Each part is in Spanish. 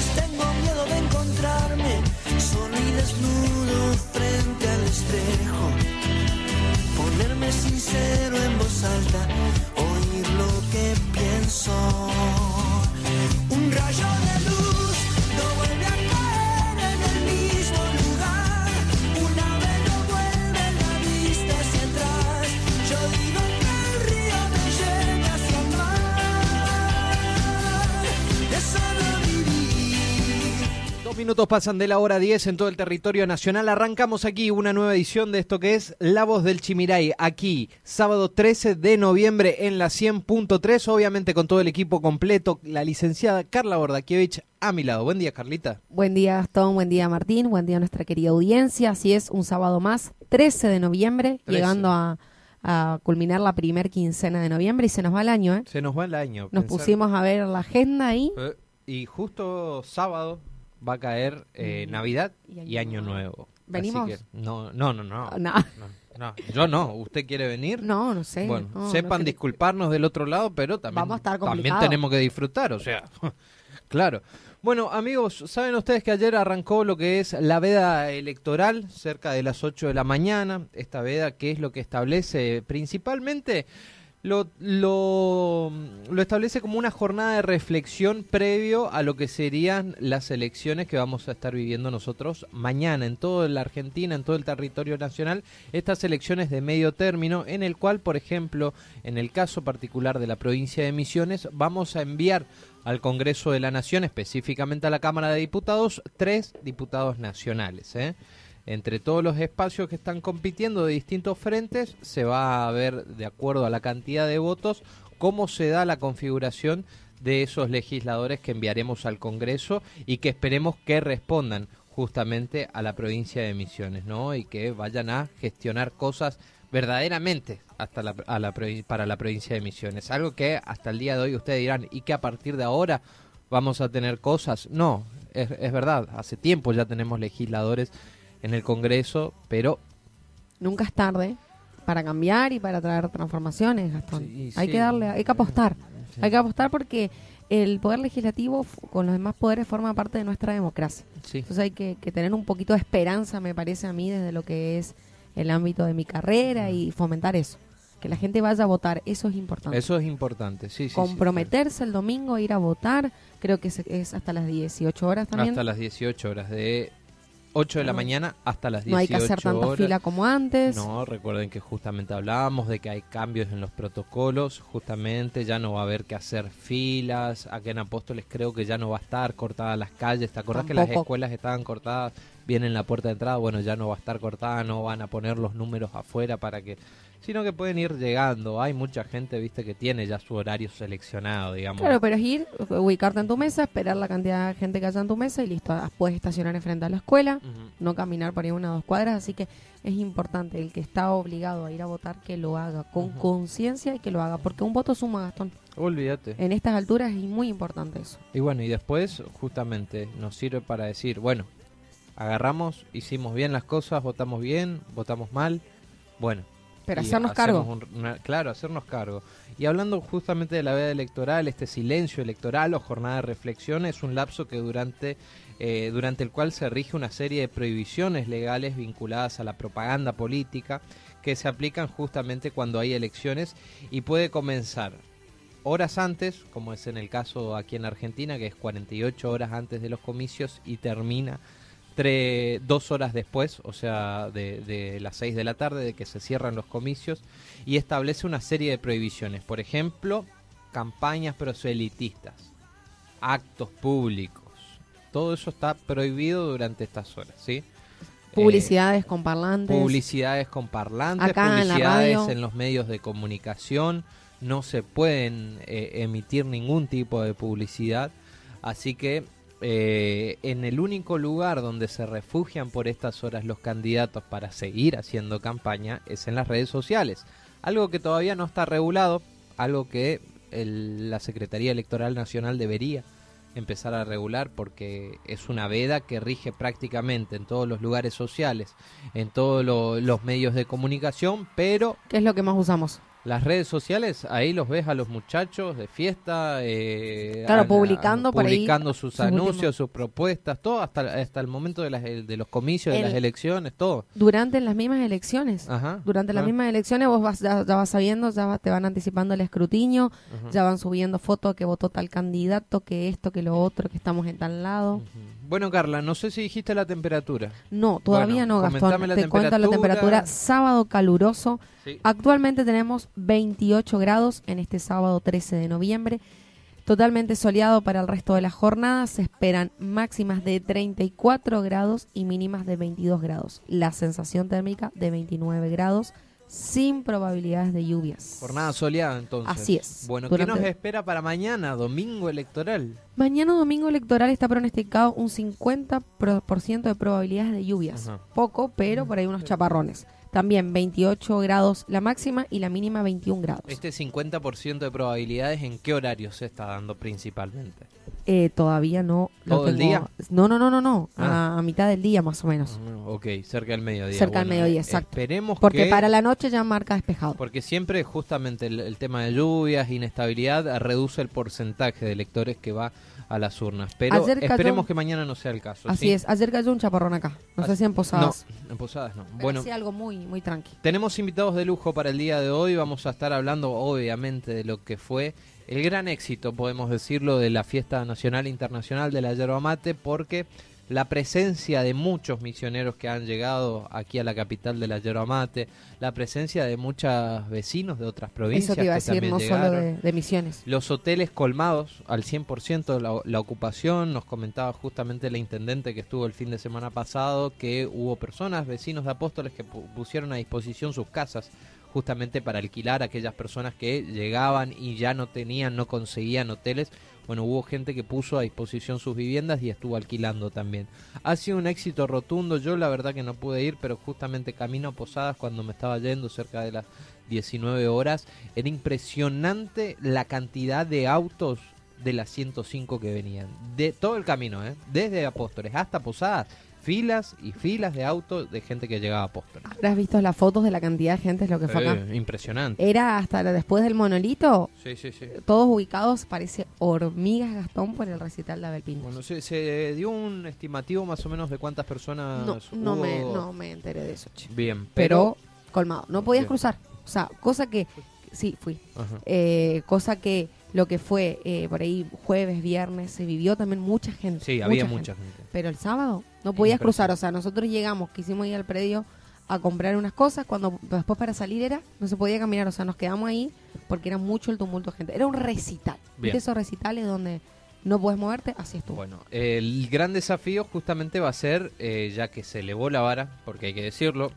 tengo miedo de encontrarme solo y desnudo frente al espejo. Ponerme sincero en voz alta, oír lo que pienso. Dos minutos pasan de la hora 10 en todo el territorio nacional. Arrancamos aquí una nueva edición de esto que es La Voz del Chimiray. Aquí, sábado 13 de noviembre en la 100.3. Obviamente con todo el equipo completo. La licenciada Carla Bordakiewicz a mi lado. Buen día, Carlita. Buen día Gastón, buen día Martín, buen día a nuestra querida audiencia. Así es, un sábado más, 13 de noviembre, 13. llegando a, a culminar la primer quincena de noviembre y se nos va el año, ¿eh? Se nos va el año. Nos Pensar- pusimos a ver la agenda ahí. Eh, Y justo sábado va a caer eh, Navidad Y y Año Nuevo. Así ¿Venimos? que no, no, no, no. No. No, no. Yo no. ¿Usted quiere venir? No, no sé. Bueno, no, no sepan disculparnos del otro lado, pero también, Vamos a estar también tenemos que disfrutar, o sea, claro. Bueno, amigos, saben ustedes que ayer arrancó lo que es la veda electoral, cerca de las 8 de la mañana. Esta veda, que es lo que establece principalmente, lo, lo, establece como una jornada de reflexión previo a lo que serían las elecciones que vamos a estar viviendo nosotros mañana en toda la Argentina, en todo el territorio nacional, estas elecciones de medio término, en el cual, por ejemplo, en el caso particular de la provincia de Misiones, vamos a enviar al Congreso de la Nación, específicamente a la Cámara de Diputados, tres diputados nacionales. ¿eh? Entre todos los espacios que están compitiendo de distintos frentes, se va a ver, de acuerdo a la cantidad de votos, cómo se da la configuración de esos legisladores que enviaremos al Congreso y que esperemos que respondan justamente a la provincia de Misiones, ¿no? Y que vayan a gestionar cosas verdaderamente hasta a la para la provincia de Misiones. Algo que hasta el día de hoy ustedes dirán, ¿y que a partir de ahora vamos a tener cosas? No, es verdad, hace tiempo ya tenemos legisladores en el Congreso, pero Nunca es tarde para cambiar y para traer transformaciones, Gastón. Sí, hay sí. que darle, hay que apostar. Sí. Hay que apostar porque el poder legislativo con los demás poderes forma parte de nuestra democracia. Entonces hay que, que tener un poquito de esperanza, me parece a mí, desde lo que es el ámbito de mi carrera y fomentar eso. Que la gente vaya a votar, eso es importante. eso es importante, sí, sí, sí, Comprometerse el domingo ir a votar, creo que es, es hasta las 18 horas también. hasta las 18 horas, de 8 de la mañana hasta las 18 no hay que hacer tanta horas. fila como antes. No, recuerden que justamente hablábamos de que hay cambios en los protocolos, justamente ya no va a haber que hacer filas, acá en Apóstoles creo que ya no va a estar cortadas las calles, ¿te acordás que las escuelas estaban cortadas bien en la puerta de entrada? Bueno, ya no va a estar cortada, no van a poner los números afuera para que sino que pueden ir llegando. Hay mucha gente, viste, que tiene ya su horario seleccionado, digamos. Claro, pero es ir, ubicarte en tu mesa, esperar la cantidad de gente que haya en tu mesa y listo. Ah, Puedes estacionar enfrente a la escuela, no caminar por ahí una o dos cuadras, así que es importante el que está obligado a ir a votar que lo haga con conciencia y que lo haga, porque un voto suma, Gastón. Olvídate. En estas alturas es muy importante eso. Y bueno, y después justamente nos sirve para decir, bueno, agarramos, hicimos bien las cosas, votamos bien, votamos mal, bueno. Pero hacernos cargo. un- una- claro, hacernos cargo. Y hablando justamente de la veda electoral, este silencio electoral o jornada de reflexión es un lapso que durante, eh, durante el cual se rige una serie de prohibiciones legales vinculadas a la propaganda política que se aplican justamente cuando hay elecciones y puede comenzar horas antes, como es en el caso aquí en Argentina, que es 48 horas antes de los comicios y termina tre- dos horas después, o sea, de, de las seis de la tarde, de que se cierran los comicios, y establece una serie de prohibiciones. Por ejemplo, campañas proselitistas, actos públicos. Todo eso está prohibido durante estas horas, ¿sí? Publicidades con Eh, parlantes. publicidades con parlantes, Acá publicidades en los medios de comunicación, no se pueden eh, emitir ningún tipo de publicidad, así que eh, en el único lugar donde se refugian por estas horas los candidatos para seguir haciendo campaña es en las redes sociales, algo que todavía no está regulado, algo que el- la Secretaría Electoral Nacional debería empezar a regular porque es una veda que rige prácticamente en todos los lugares sociales, en todos lo- los medios de comunicación, pero ¿Qué es lo que más usamos? Las redes sociales, ahí los ves a los muchachos de fiesta, eh, Claro, a publicando por ahí publicando sus sus anuncios, últimos- sus propuestas, todo hasta, hasta el momento de, las, de los comicios, de las elecciones, todo. Durante las mismas elecciones. Ajá, Durante las mismas elecciones vos vas, ya, ya vas sabiendo, ya va- te van anticipando el escrutinio, ajá. ya van subiendo fotos que votó tal candidato, que esto, que lo otro, que estamos en tal lado. Bueno, Carla, no sé si dijiste la temperatura. No, todavía Bueno, no, Gastón. Te cuento la temperatura. temperatura. Sábado caluroso. Sí. Actualmente tenemos 28 grados en este sábado 13 de noviembre. Totalmente soleado para el resto de la jornada. Se esperan máximas de 34 grados y mínimas de 22 grados. La sensación térmica de 29 grados sin probabilidades de lluvias. Jornada soleada, entonces. Así es. Bueno, ¿qué nos espera para mañana, domingo electoral? Mañana domingo electoral está pronosticado un 50% de probabilidades de lluvias. Ajá. Poco, pero por ahí unos chaparrones. También 28 grados la máxima y la mínima 21 grados. Este 50% de probabilidades, ¿en qué horario se está dando principalmente? Eh, todavía no. lo ¿Todo el día? No, no, no, no, no. Ah. A, a mitad del día más o menos. Ah, Ok, cerca del mediodía. Cerca del mediodía, eh, exacto. Esperemos Porque que... para la noche ya marca despejado. Porque siempre justamente el, el tema de lluvias, inestabilidad, reduce el porcentaje de electores que va a las urnas. Pero Ayer cayó- esperemos que mañana no sea el caso. Así ¿sí? es. Ayer cayó un chaparrón acá. No sé si en Posadas. No, en Posadas no. Pero Bueno, sí algo muy, muy tranqui. Tenemos invitados de lujo para el día de hoy. Vamos a estar hablando, obviamente, de lo que fue el gran éxito, podemos decirlo, de la Fiesta Nacional e Internacional de la Yerba Mate, porque la presencia de muchos misioneros que han llegado aquí a la capital de la Yerba Mate, la presencia de muchos vecinos de otras provincias Eso te iba a que también no llegaron. solo de, de misiones. Los hoteles colmados al 100%, la, la ocupación, nos comentaba justamente la intendente que estuvo el fin de semana pasado, que hubo personas, vecinos de Apóstoles, que pu- pusieron a disposición sus casas justamente para alquilar a aquellas personas que llegaban y ya no tenían, no conseguían hoteles. Bueno, hubo gente que puso a disposición sus viviendas y estuvo alquilando también. Ha sido un éxito rotundo, yo la verdad que no pude ir, pero justamente camino a Posadas cuando me estaba yendo cerca de las 19 horas, era impresionante la cantidad de autos de las 105 que venían. De todo el camino, ¿eh? desde Apóstoles hasta Posadas, filas y filas de autos de gente que llegaba a Apóstoles. Habrás visto las fotos de la cantidad de gente, es lo que fue acá. Eh, impresionante. Era hasta la- después del monolito, Sí, sí, sí. todos ubicados, parece hormigas Gastón por el recital de Abel Pintos. Bueno, se, se dio un estimativo más o menos de cuántas personas no, no, me, no me enteré de eso, che. Bien, Pero, pero... colmado. No podías Bien. cruzar. O sea, cosa que. Sí, fui. Eh, cosa que lo que fue eh, por ahí jueves, viernes, se vivió también mucha gente. Sí, había gente. mucha gente. Pero el sábado no podías cruzar. O sea, nosotros llegamos, quisimos ir al predio a comprar unas cosas. Cuando después para salir era, no se podía caminar. O sea, nos quedamos ahí porque era mucho el tumulto de gente. Era un recital. ¿Viste esos recitales donde no puedes moverte? Así estuvo. Bueno, el gran desafío justamente va a ser, eh, ya que se elevó la vara, porque hay que decirlo,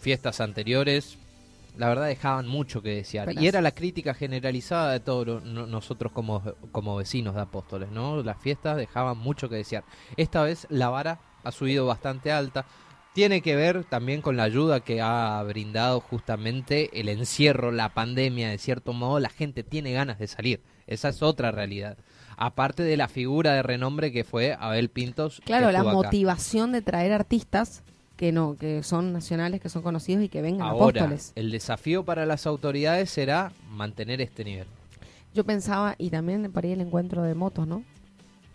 fiestas anteriores, la verdad dejaban mucho que desear. Y era la crítica generalizada de todos no- nosotros como, como vecinos de Apóstoles, ¿no? Las fiestas dejaban mucho que desear. Esta vez la vara ha subido bastante alta. Tiene que ver también con la ayuda que ha brindado justamente el encierro, la pandemia, de cierto modo, la gente tiene ganas de salir. Esa es otra realidad. Aparte de la figura de renombre que fue Abel Pintos. Claro, la acá. motivación de traer artistas que no, que son nacionales, que son conocidos y que vengan Ahora, apóstoles. el desafío para las autoridades será mantener este nivel. Yo pensaba, y también por ahí el encuentro de motos, ¿no?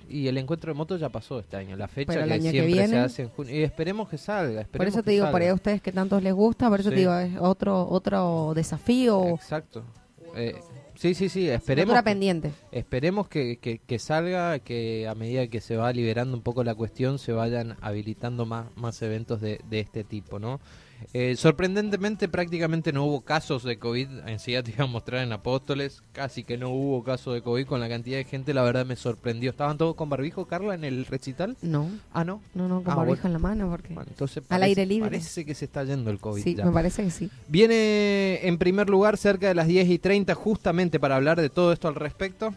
Y el encuentro de motos ya pasó este año, la fecha que año que siempre se viene- hace en junio. Y esperemos que salga. Por eso te digo, salga. ustedes que tantos les gusta, por eso Sí. te digo, es otro otro desafío. Exacto. Eh, Sí, sí, sí, esperemos. Pendiente. Esperemos que, que, que salga, que a medida que se va liberando un poco la cuestión, se vayan habilitando más, más eventos de, de este tipo, ¿no? Eh, sorprendentemente prácticamente no hubo casos de COVID, enseguida te iba a mostrar en Apóstoles, casi que no hubo casos de COVID con la cantidad de gente, la verdad me sorprendió. ¿Estaban todos con barbijo, Carla, en el recital? No, Ah, no. no, no, con Ah, barbijo bueno. en la mano porque... Bueno, entonces Al aire libre. Parece que se está yendo el COVID. sí, ya. me parece que sí. Viene en primer lugar cerca de las 10 y 30 justamente para hablar de todo esto al respecto.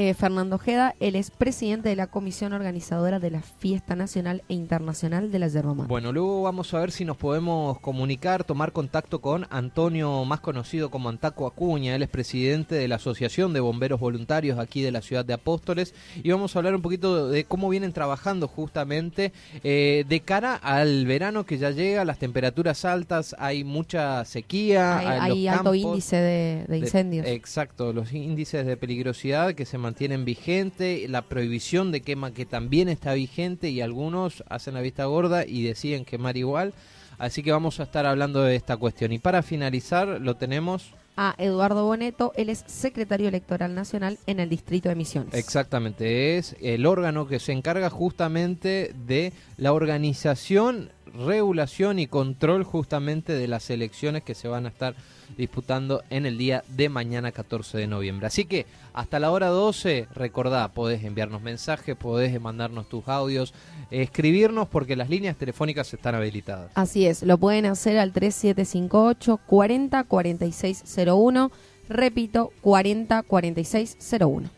Eh, Fernando Ojeda, él es presidente de la comisión organizadora de la Fiesta Nacional e Internacional de la Yerba Mate. Bueno, luego vamos a ver si nos podemos comunicar, tomar contacto con Antonio, más conocido como Antaco Acuña. Él es presidente de la Asociación de Bomberos Voluntarios aquí de la ciudad de Apóstoles. Y vamos a hablar un poquito de cómo vienen trabajando justamente eh, de cara al verano que ya llega, las temperaturas altas, hay mucha sequía. hay hay alto campos. índice de, de De- incendios. exacto, los índices de peligrosidad que se mantienen vigentes, la prohibición de quema que también está vigente y algunos hacen la vista gorda y deciden quemar igual. Así que vamos a estar hablando de esta cuestión. Y para finalizar, lo tenemos a Eduardo Boneto, él es secretario electoral nacional en el distrito de Misiones. Exactamente, es el órgano que se encarga justamente de la organización, regulación y control justamente de las elecciones que se van a estar disputando en el día de mañana 14 de noviembre. Así que hasta la hora 12, recordá, podés enviarnos mensajes, podés mandarnos tus audios, escribirnos porque las líneas telefónicas están habilitadas. Así es, lo pueden hacer al 3758 40 4601. Repito, 40 46 01.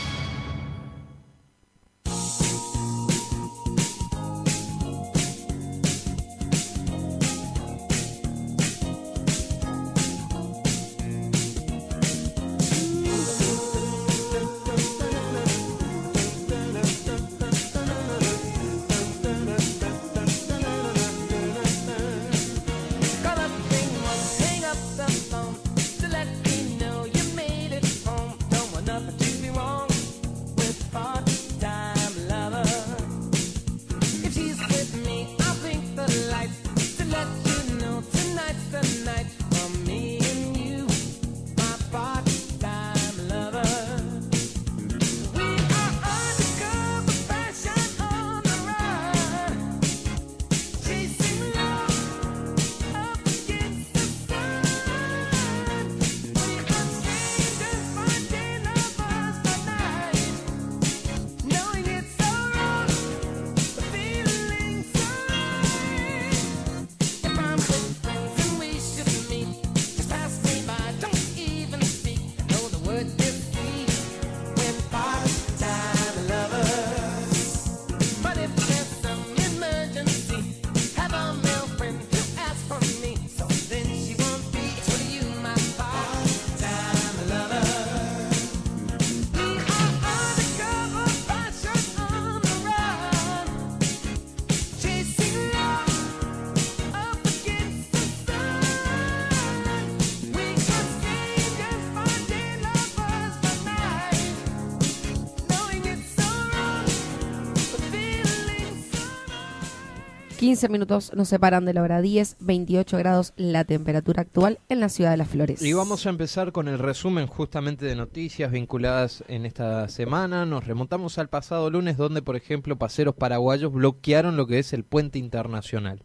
15 minutos nos separan de la hora 10, 28 grados la temperatura actual en la ciudad de Las Flores. Y vamos a empezar con el resumen justamente de noticias vinculadas en esta semana. Nos remontamos al pasado lunes donde, por ejemplo, paseros paraguayos bloquearon lo que es el puente internacional.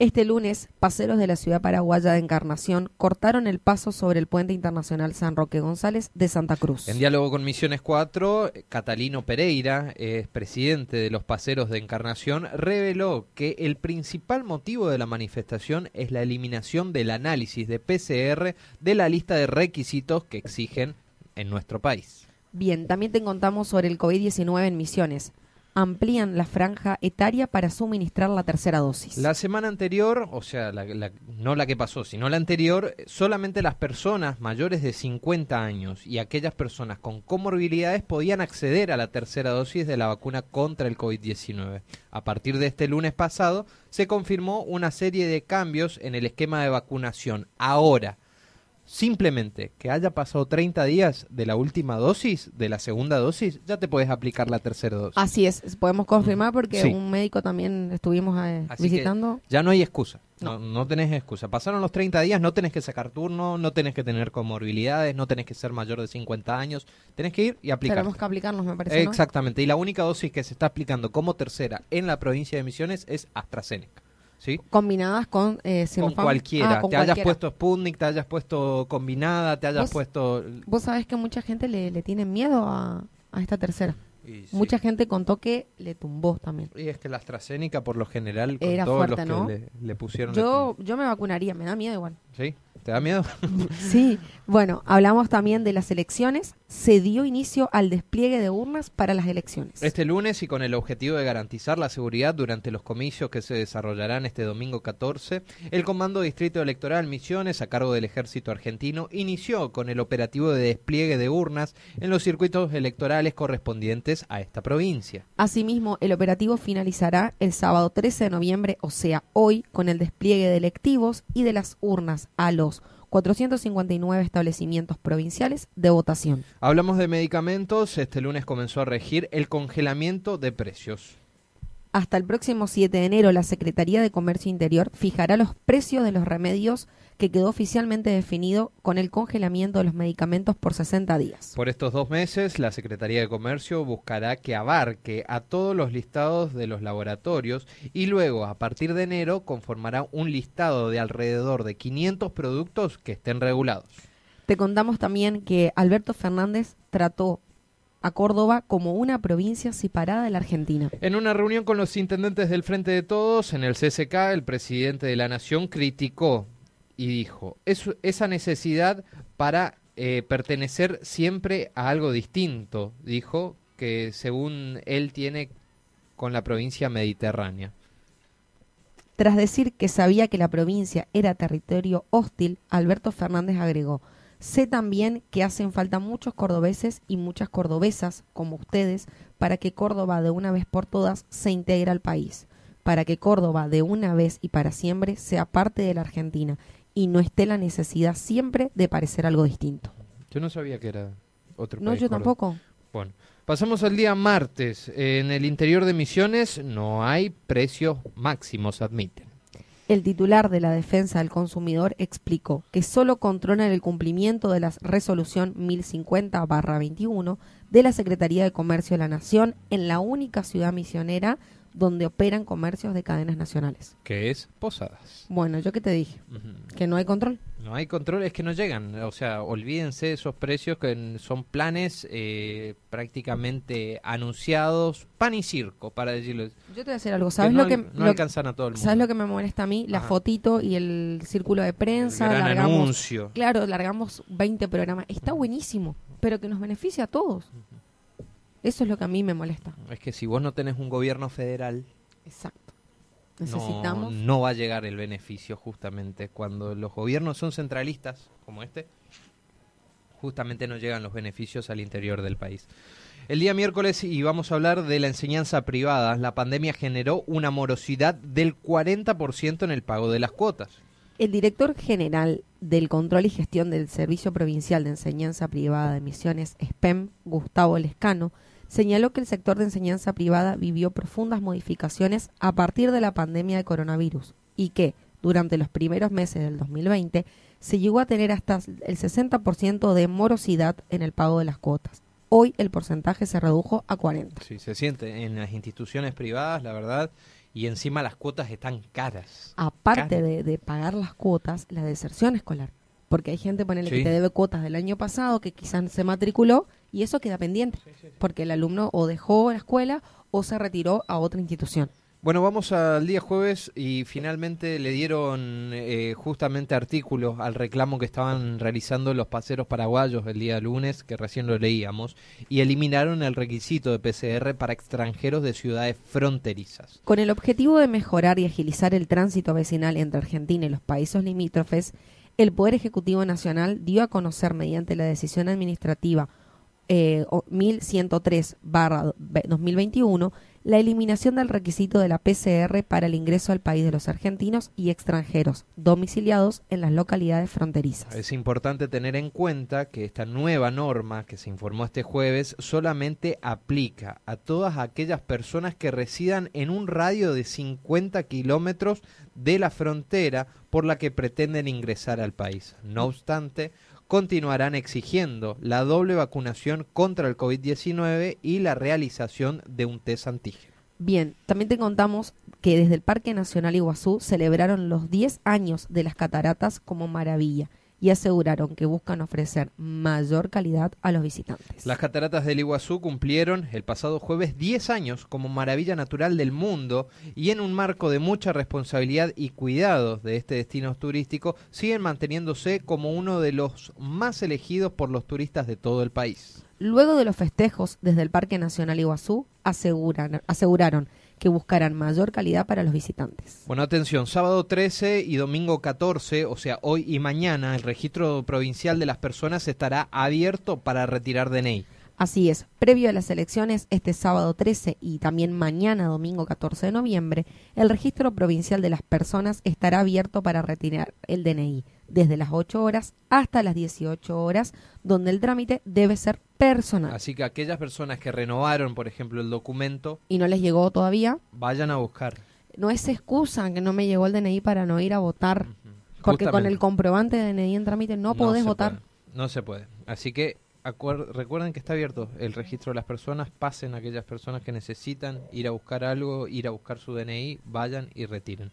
Este lunes, paseros de la ciudad paraguaya de Encarnación cortaron el paso sobre el puente internacional San Roque González de Santa Cruz. En diálogo con Misiones 4, eh, Catalino Pereira, es presidente de los paseros de Encarnación, reveló que el principal motivo de la manifestación es la eliminación del análisis de PCR de la lista de requisitos que exigen en nuestro país. Bien, también te contamos sobre el COVID-19 en Misiones. Amplían la franja etaria para suministrar la tercera dosis. La semana anterior, o sea, la- la- no la que pasó, sino la anterior, solamente las personas mayores de 50 años y aquellas personas con comorbilidades podían acceder a la tercera dosis de la vacuna contra el COVID-19. A partir de este lunes pasado, se confirmó una serie de cambios en el esquema de vacunación. Ahora, simplemente que haya pasado 30 días de la última dosis, de la segunda dosis, ya te puedes aplicar la tercera dosis. Así es, podemos confirmar porque Sí. un médico también estuvimos eh, visitando. ya no hay excusa. No. No. no tenés excusa. Pasaron los 30 días, no tenés que sacar turno, no tenés que tener comorbilidades, no tenés que ser mayor de 50 años. Tenés que ir y aplicar. Tenemos que aplicarnos, me parece. ¿no? Exactamente. Y la única dosis que se está aplicando como tercera en la provincia de Misiones es AstraZeneca. ¿Sí? Combinadas con eh, Con Sinopharm. cualquiera. Ah, con te hayas cualquiera. puesto Sputnik, te hayas puesto combinada, te hayas ¿Vos- puesto... Vos sabés que mucha gente le, le tiene miedo a, a esta tercera. Y, sí. Mucha gente contó que le tumbó también. Y es que la AstraZeneca, por lo general, con Era todos fuerte, los ¿no? que le, le pusieron... Yo, yo me vacunaría, me da miedo igual. ¿Sí? ¿Te da miedo? Sí, bueno, hablamos también de las elecciones. Se dio inicio al despliegue de urnas para las elecciones. Este lunes y con el objetivo de garantizar la seguridad durante los comicios que se desarrollarán este domingo 14, el Comando Distrito Electoral Misiones, a cargo del Ejército Argentino, inició con el operativo de despliegue de urnas en los circuitos electorales correspondientes a esta provincia. Asimismo, el operativo finalizará el sábado 13 de noviembre, o sea, hoy, con el despliegue de electivos y de las urnas a los 459 establecimientos provinciales de votación. Hablamos de medicamentos, este lunes comenzó a regir el congelamiento de precios. Hasta el próximo 7 de enero, la Secretaría de Comercio Interior fijará los precios de los remedios que quedó oficialmente definido con el congelamiento de los medicamentos por 60 días. Por estos dos meses, la Secretaría de Comercio buscará que abarque a todos los listados de los laboratorios y luego, a partir de enero, conformará un listado de alrededor de 500 productos que estén regulados. Te contamos también que Alberto Fernández trató a Córdoba como una provincia separada de la Argentina. En una reunión con los intendentes del Frente de Todos, en el CCK, el presidente de la Nación criticó y dijo, "Es- esa necesidad para eh, pertenecer siempre a algo distinto, dijo, que según él tiene con la provincia mediterránea. Tras decir que sabía que la provincia era territorio hostil, Alberto Fernández agregó, sé también que hacen falta muchos cordobeses y muchas cordobesas, como ustedes, para que Córdoba de una vez por todas se integre al país, para que Córdoba de una vez y para siempre sea parte de la Argentina y no esté la necesidad siempre de parecer algo distinto. Yo no sabía que era otro No, país, yo Córdoba. tampoco. Bueno, pasamos al día martes. En el interior de Misiones no hay precios máximos, admiten. El titular de la Defensa del Consumidor explicó que solo controlan el cumplimiento de la resolución 1050-21 de la Secretaría de Comercio de la Nación en la única ciudad misionera donde operan comercios de cadenas nacionales. Que es Posadas. Bueno, yo qué te dije, que no hay control. No hay control, es que no llegan. O sea, olvídense de esos precios que son planes eh, prácticamente anunciados, pan y circo, para decirlo. Yo te voy a decir algo, ¿sabes no, lo que no lo- alcanzan a todo el mundo. ¿Sabes lo que me molesta a mí? La Ajá. fotito y el círculo de El prensa, gran largamos anuncio. Claro, largamos 20 programas. Está buenísimo, pero que nos beneficia a todos. Eso es lo que a mí me molesta. Es que si vos no tenés un gobierno federal, Exacto. no- Necesitamos. no, va a llegar el beneficio justamente. Cuando los gobiernos son centralistas, como este, justamente no llegan los beneficios al interior del país. El día miércoles, y vamos a hablar de la enseñanza privada, la pandemia generó una morosidad del 40% en el pago de las cuotas. El director general del Control y Gestión del Servicio Provincial de Enseñanza Privada de Misiones, SPEM, Gustavo Lescano, señaló que el sector de enseñanza privada vivió profundas modificaciones a partir de la pandemia de coronavirus y que, durante los primeros meses del 2020, se llegó a tener hasta el 60% de morosidad en el pago de las cuotas. Hoy el porcentaje se redujo a 40. Sí, se siente en las instituciones privadas, la verdad, y encima las cuotas están caras. aparte de, de pagar las cuotas, la deserción escolar. Porque hay gente, ponele, Sí. que te debe cuotas del año pasado, que quizás se matriculó, y eso queda pendiente. Porque el alumno o dejó la escuela o se retiró a otra institución. Bueno, vamos al día jueves y finalmente le dieron eh, justamente artículos al reclamo que estaban realizando los paseros paraguayos el día lunes, que recién lo leíamos, y eliminaron el requisito de PCR para extranjeros de ciudades fronterizas. Con el objetivo de mejorar y agilizar el tránsito vecinal entre Argentina y los países limítrofes, el Poder Ejecutivo Nacional dio a conocer mediante la decisión administrativa eh, o- 1103-2021 la eliminación del requisito de la PCR para el ingreso al país de los argentinos y extranjeros domiciliados en las localidades fronterizas. Es importante tener en cuenta que esta nueva norma que se informó este jueves solamente aplica a todas aquellas personas que residan en un radio de 50 kilómetros de la frontera por la que pretenden ingresar al país. No obstante, continuarán exigiendo la doble vacunación contra el COVID-19 y la realización de un test antígeno. Bien, también te contamos que desde el Parque Nacional Iguazú celebraron los 10 años de las cataratas como maravilla y aseguraron que buscan ofrecer mayor calidad a los visitantes. Las cataratas del Iguazú cumplieron el pasado jueves 10 años como maravilla natural del mundo y en un marco de mucha responsabilidad y cuidado de este destino turístico siguen manteniéndose como uno de los más elegidos por los turistas de todo el país. Luego de los festejos desde el Parque Nacional Iguazú, aseguran- aseguraron que buscarán mayor calidad para los visitantes. Bueno, atención, sábado 13 y domingo 14, o sea, hoy y mañana, el registro provincial de las personas estará abierto para retirar DNI. Así es, previo a las elecciones, este sábado 13 y también mañana domingo 14 de noviembre, el registro provincial de las personas estará abierto para retirar el DNI desde las 8 horas hasta las 18 horas, donde el trámite debe ser personal. Así que aquellas personas que renovaron, por ejemplo, el documento, Y no les llegó todavía, vayan a buscar. no es excusa que no me llegó el DNI para no ir a votar, porque con el comprobante de DNI en trámite no, podés se votar. puede, no se puede. Así que recuerden que está abierto el registro de las personas. Pasen aquellas personas que necesitan ir a buscar algo, ir a buscar su DNI, vayan y retiren.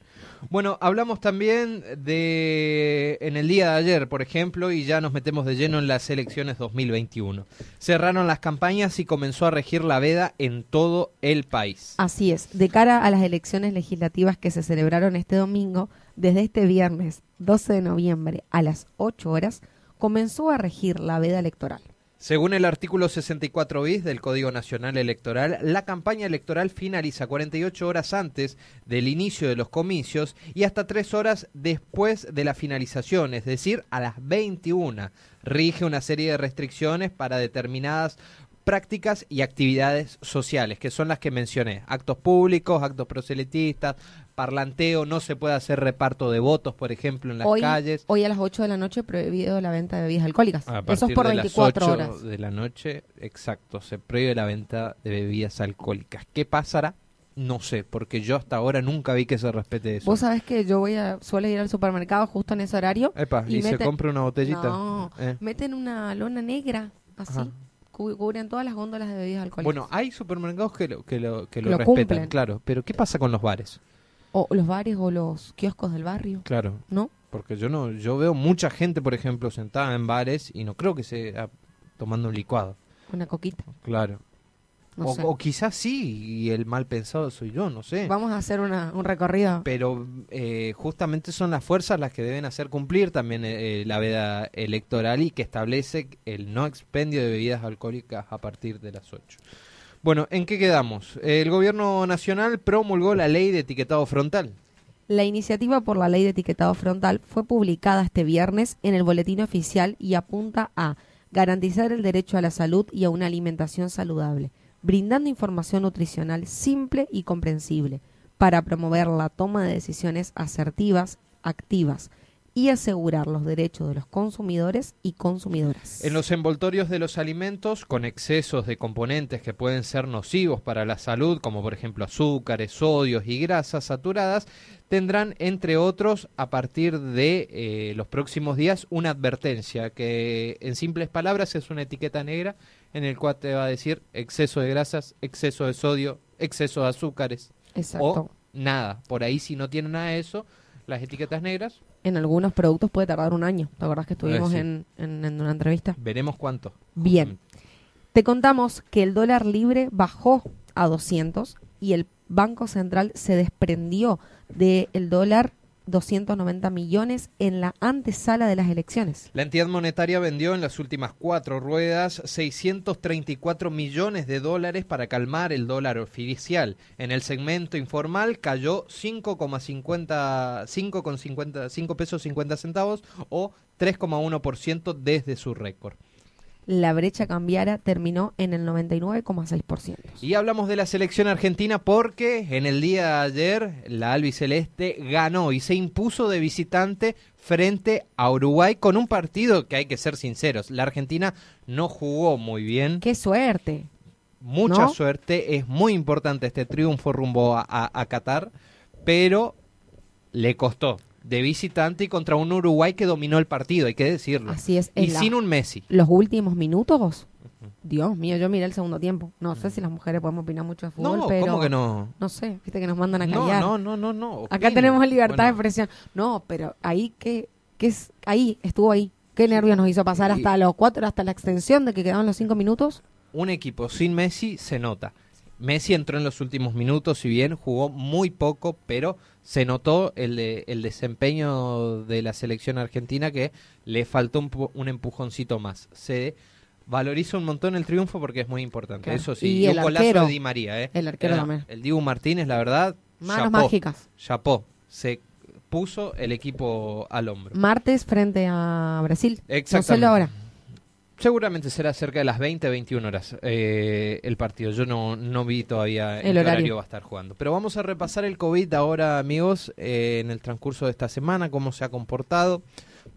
Bueno, hablamos también de en el día de ayer, por ejemplo, y ya nos metemos de lleno en las elecciones 2021. Cerraron las campañas y comenzó a regir la veda en todo el país. Así es, de cara a las elecciones legislativas que se celebraron este domingo, desde este viernes 12 de noviembre a las 8 horas, comenzó a regir la veda electoral. Según el artículo 64 bis del Código Nacional Electoral, la campaña electoral finaliza 48 horas antes del inicio de los comicios y hasta 3 horas después de la finalización, es decir, a las 21. Rige una serie de restricciones para determinadas prácticas y actividades sociales, que son las que mencioné. Actos públicos, actos proselitistas, parlanteo, no se puede hacer reparto de votos, por ejemplo, en las hoy, calles. hoy a las 8 de la noche prohibido la venta de bebidas alcohólicas. A Eso es por de 24 las 8 horas. de la noche, exacto, se prohíbe la venta de bebidas alcohólicas. ¿Qué pasará? No sé, porque yo hasta ahora nunca vi que se respete eso. Vos sabés que yo voy a suelo ir al supermercado justo en ese horario. Epa, y, se meten- compra una botellita. No, Eh. meten una lona negra, así, Ajá. cubren todas las góndolas de bebidas alcohólicas. Bueno, hay supermercados que lo, que lo, que lo Lo respetan, cumplen. claro. Pero ¿qué pasa con los bares? O los bares o los kioscos del barrio, Claro, ¿no? porque yo no, yo veo mucha gente, por ejemplo, sentada en bares y no creo que sea tomando un licuado. Una coquita, Claro. no o, quizás sí, y el mal pensado soy yo, no sé. Vamos a hacer una, un recorrido. pero eh, justamente son las fuerzas las que deben hacer cumplir también eh, la veda electoral y que establece el no expendio de bebidas alcohólicas a partir de las 8. Bueno, ¿en qué quedamos? El gobierno nacional promulgó la ley de etiquetado frontal. La iniciativa por la ley de etiquetado frontal fue publicada este viernes en el boletín oficial y apunta a garantizar el derecho a la salud y a una alimentación saludable, brindando información nutricional simple y comprensible para promover la toma de decisiones asertivas, activas y asegurar los derechos de los consumidores y consumidoras. En los envoltorios de los alimentos, con excesos de componentes que pueden ser nocivos para la salud, como por ejemplo azúcares, sodios y grasas saturadas, tendrán, entre otros, a partir de eh, los próximos días, una advertencia que, en simples palabras, es una etiqueta negra en el cual te va a decir exceso de grasas, exceso de sodio, exceso de azúcares Exacto. o nada. Por ahí, si no tiene nada de eso, las etiquetas negras, En algunos productos puede tardar un año. ¿Te acordás que estuvimos sí. en, en- en una entrevista? veremos cuánto. Bien. Te contamos que el dólar libre bajó a 200 y el Banco Central se desprendió del dólar 290 millones en la antesala de las elecciones. La entidad monetaria vendió en las últimas cuatro ruedas 634 millones de dólares para calmar el dólar oficial. En el segmento informal cayó 5,50 5,50 5 pesos 50 centavos o 3,1% desde su récord. La brecha cambiaria terminó en el 99,6%. Y hablamos de la selección argentina porque en el día de ayer la albiceleste ganó y se impuso de visitante frente a Uruguay con un partido que hay que ser sinceros, la Argentina no jugó muy bien, ¡Qué suerte! mucha ¿no? suerte, es muy importante este triunfo rumbo a, a- a Qatar, pero le costó de visitante y contra un Uruguay que dominó el partido, hay que decirlo. Así es. y la- sin un Messi. los últimos minutos. Dios mío, yo miré el segundo tiempo. No sé si las mujeres podemos opinar mucho de fútbol, No, pero ¿cómo que no? no sé, viste que nos mandan a No, callar. no, no, no, no. Acá opinen. tenemos libertad de expresión. No, pero ahí que, que es ahí estuvo ahí. Qué nervios nos hizo pasar Y- hasta los cuatro, hasta la extensión de que quedaban los cinco minutos. un equipo sin Messi se nota. Messi entró en los últimos minutos, si bien jugó muy poco, pero se notó el, de- el desempeño de la selección argentina que le faltó un, un empujoncito más. Se valoriza un montón el triunfo porque es muy importante. Claro. Eso sí, Y y el un golazo arquero. de Di María. ¿eh? El arquero Era- también. El Dibu Martínez, la verdad, Manos chapó, mágicas. chapó. Se puso el equipo al hombro. Martes frente a Brasil. No Exactamente. Seguramente será cerca de las 20, 21 horas eh, el partido. Yo no, no vi todavía en El qué horario. va a estar jugando. Pero vamos a repasar el COVID ahora, amigos, eh, en el transcurso de esta semana, cómo se ha comportado.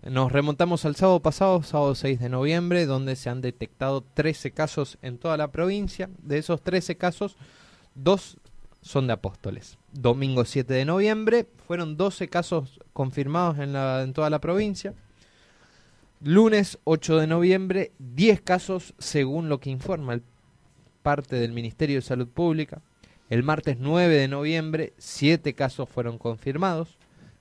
Nos remontamos al sábado pasado, sábado 6 de noviembre, donde se han detectado 13 casos en toda la provincia. De esos 13 casos, dos son de apóstoles. Domingo 7 de noviembre, fueron 12 casos confirmados en, la, en toda la provincia. Lunes 8 de noviembre, 10 casos según lo que informa parte del Ministerio de Salud Pública. El martes 9 de noviembre, 7 casos fueron confirmados.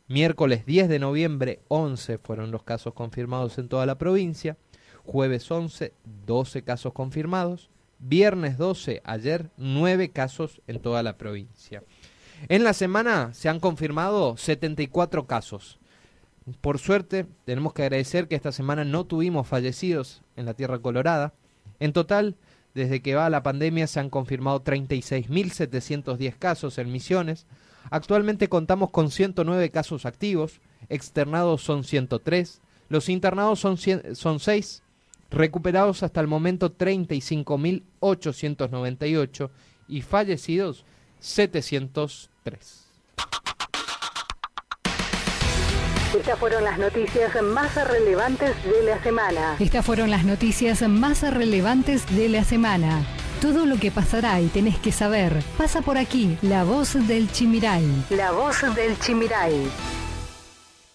Miércoles 10 de noviembre, 11 fueron los casos confirmados en toda la provincia. Jueves 11, 12 casos confirmados. Viernes 12, ayer, 9 casos en toda la provincia. En la semana se han confirmado 74 casos. Por suerte, tenemos que agradecer que esta semana no tuvimos fallecidos en la Tierra Colorada. En total, desde que va la pandemia se han confirmado 36.710 casos en Misiones. Actualmente contamos con 109 casos activos, externados son 103, los internados son, 100 son 6, recuperados hasta el momento 35.898 y fallecidos 703. Estas fueron las noticias más relevantes de la semana. Estas fueron las noticias más relevantes de la semana. Todo lo que pasará y tenés que saber pasa por aquí, la voz del Chimiray. La voz del Chimiray.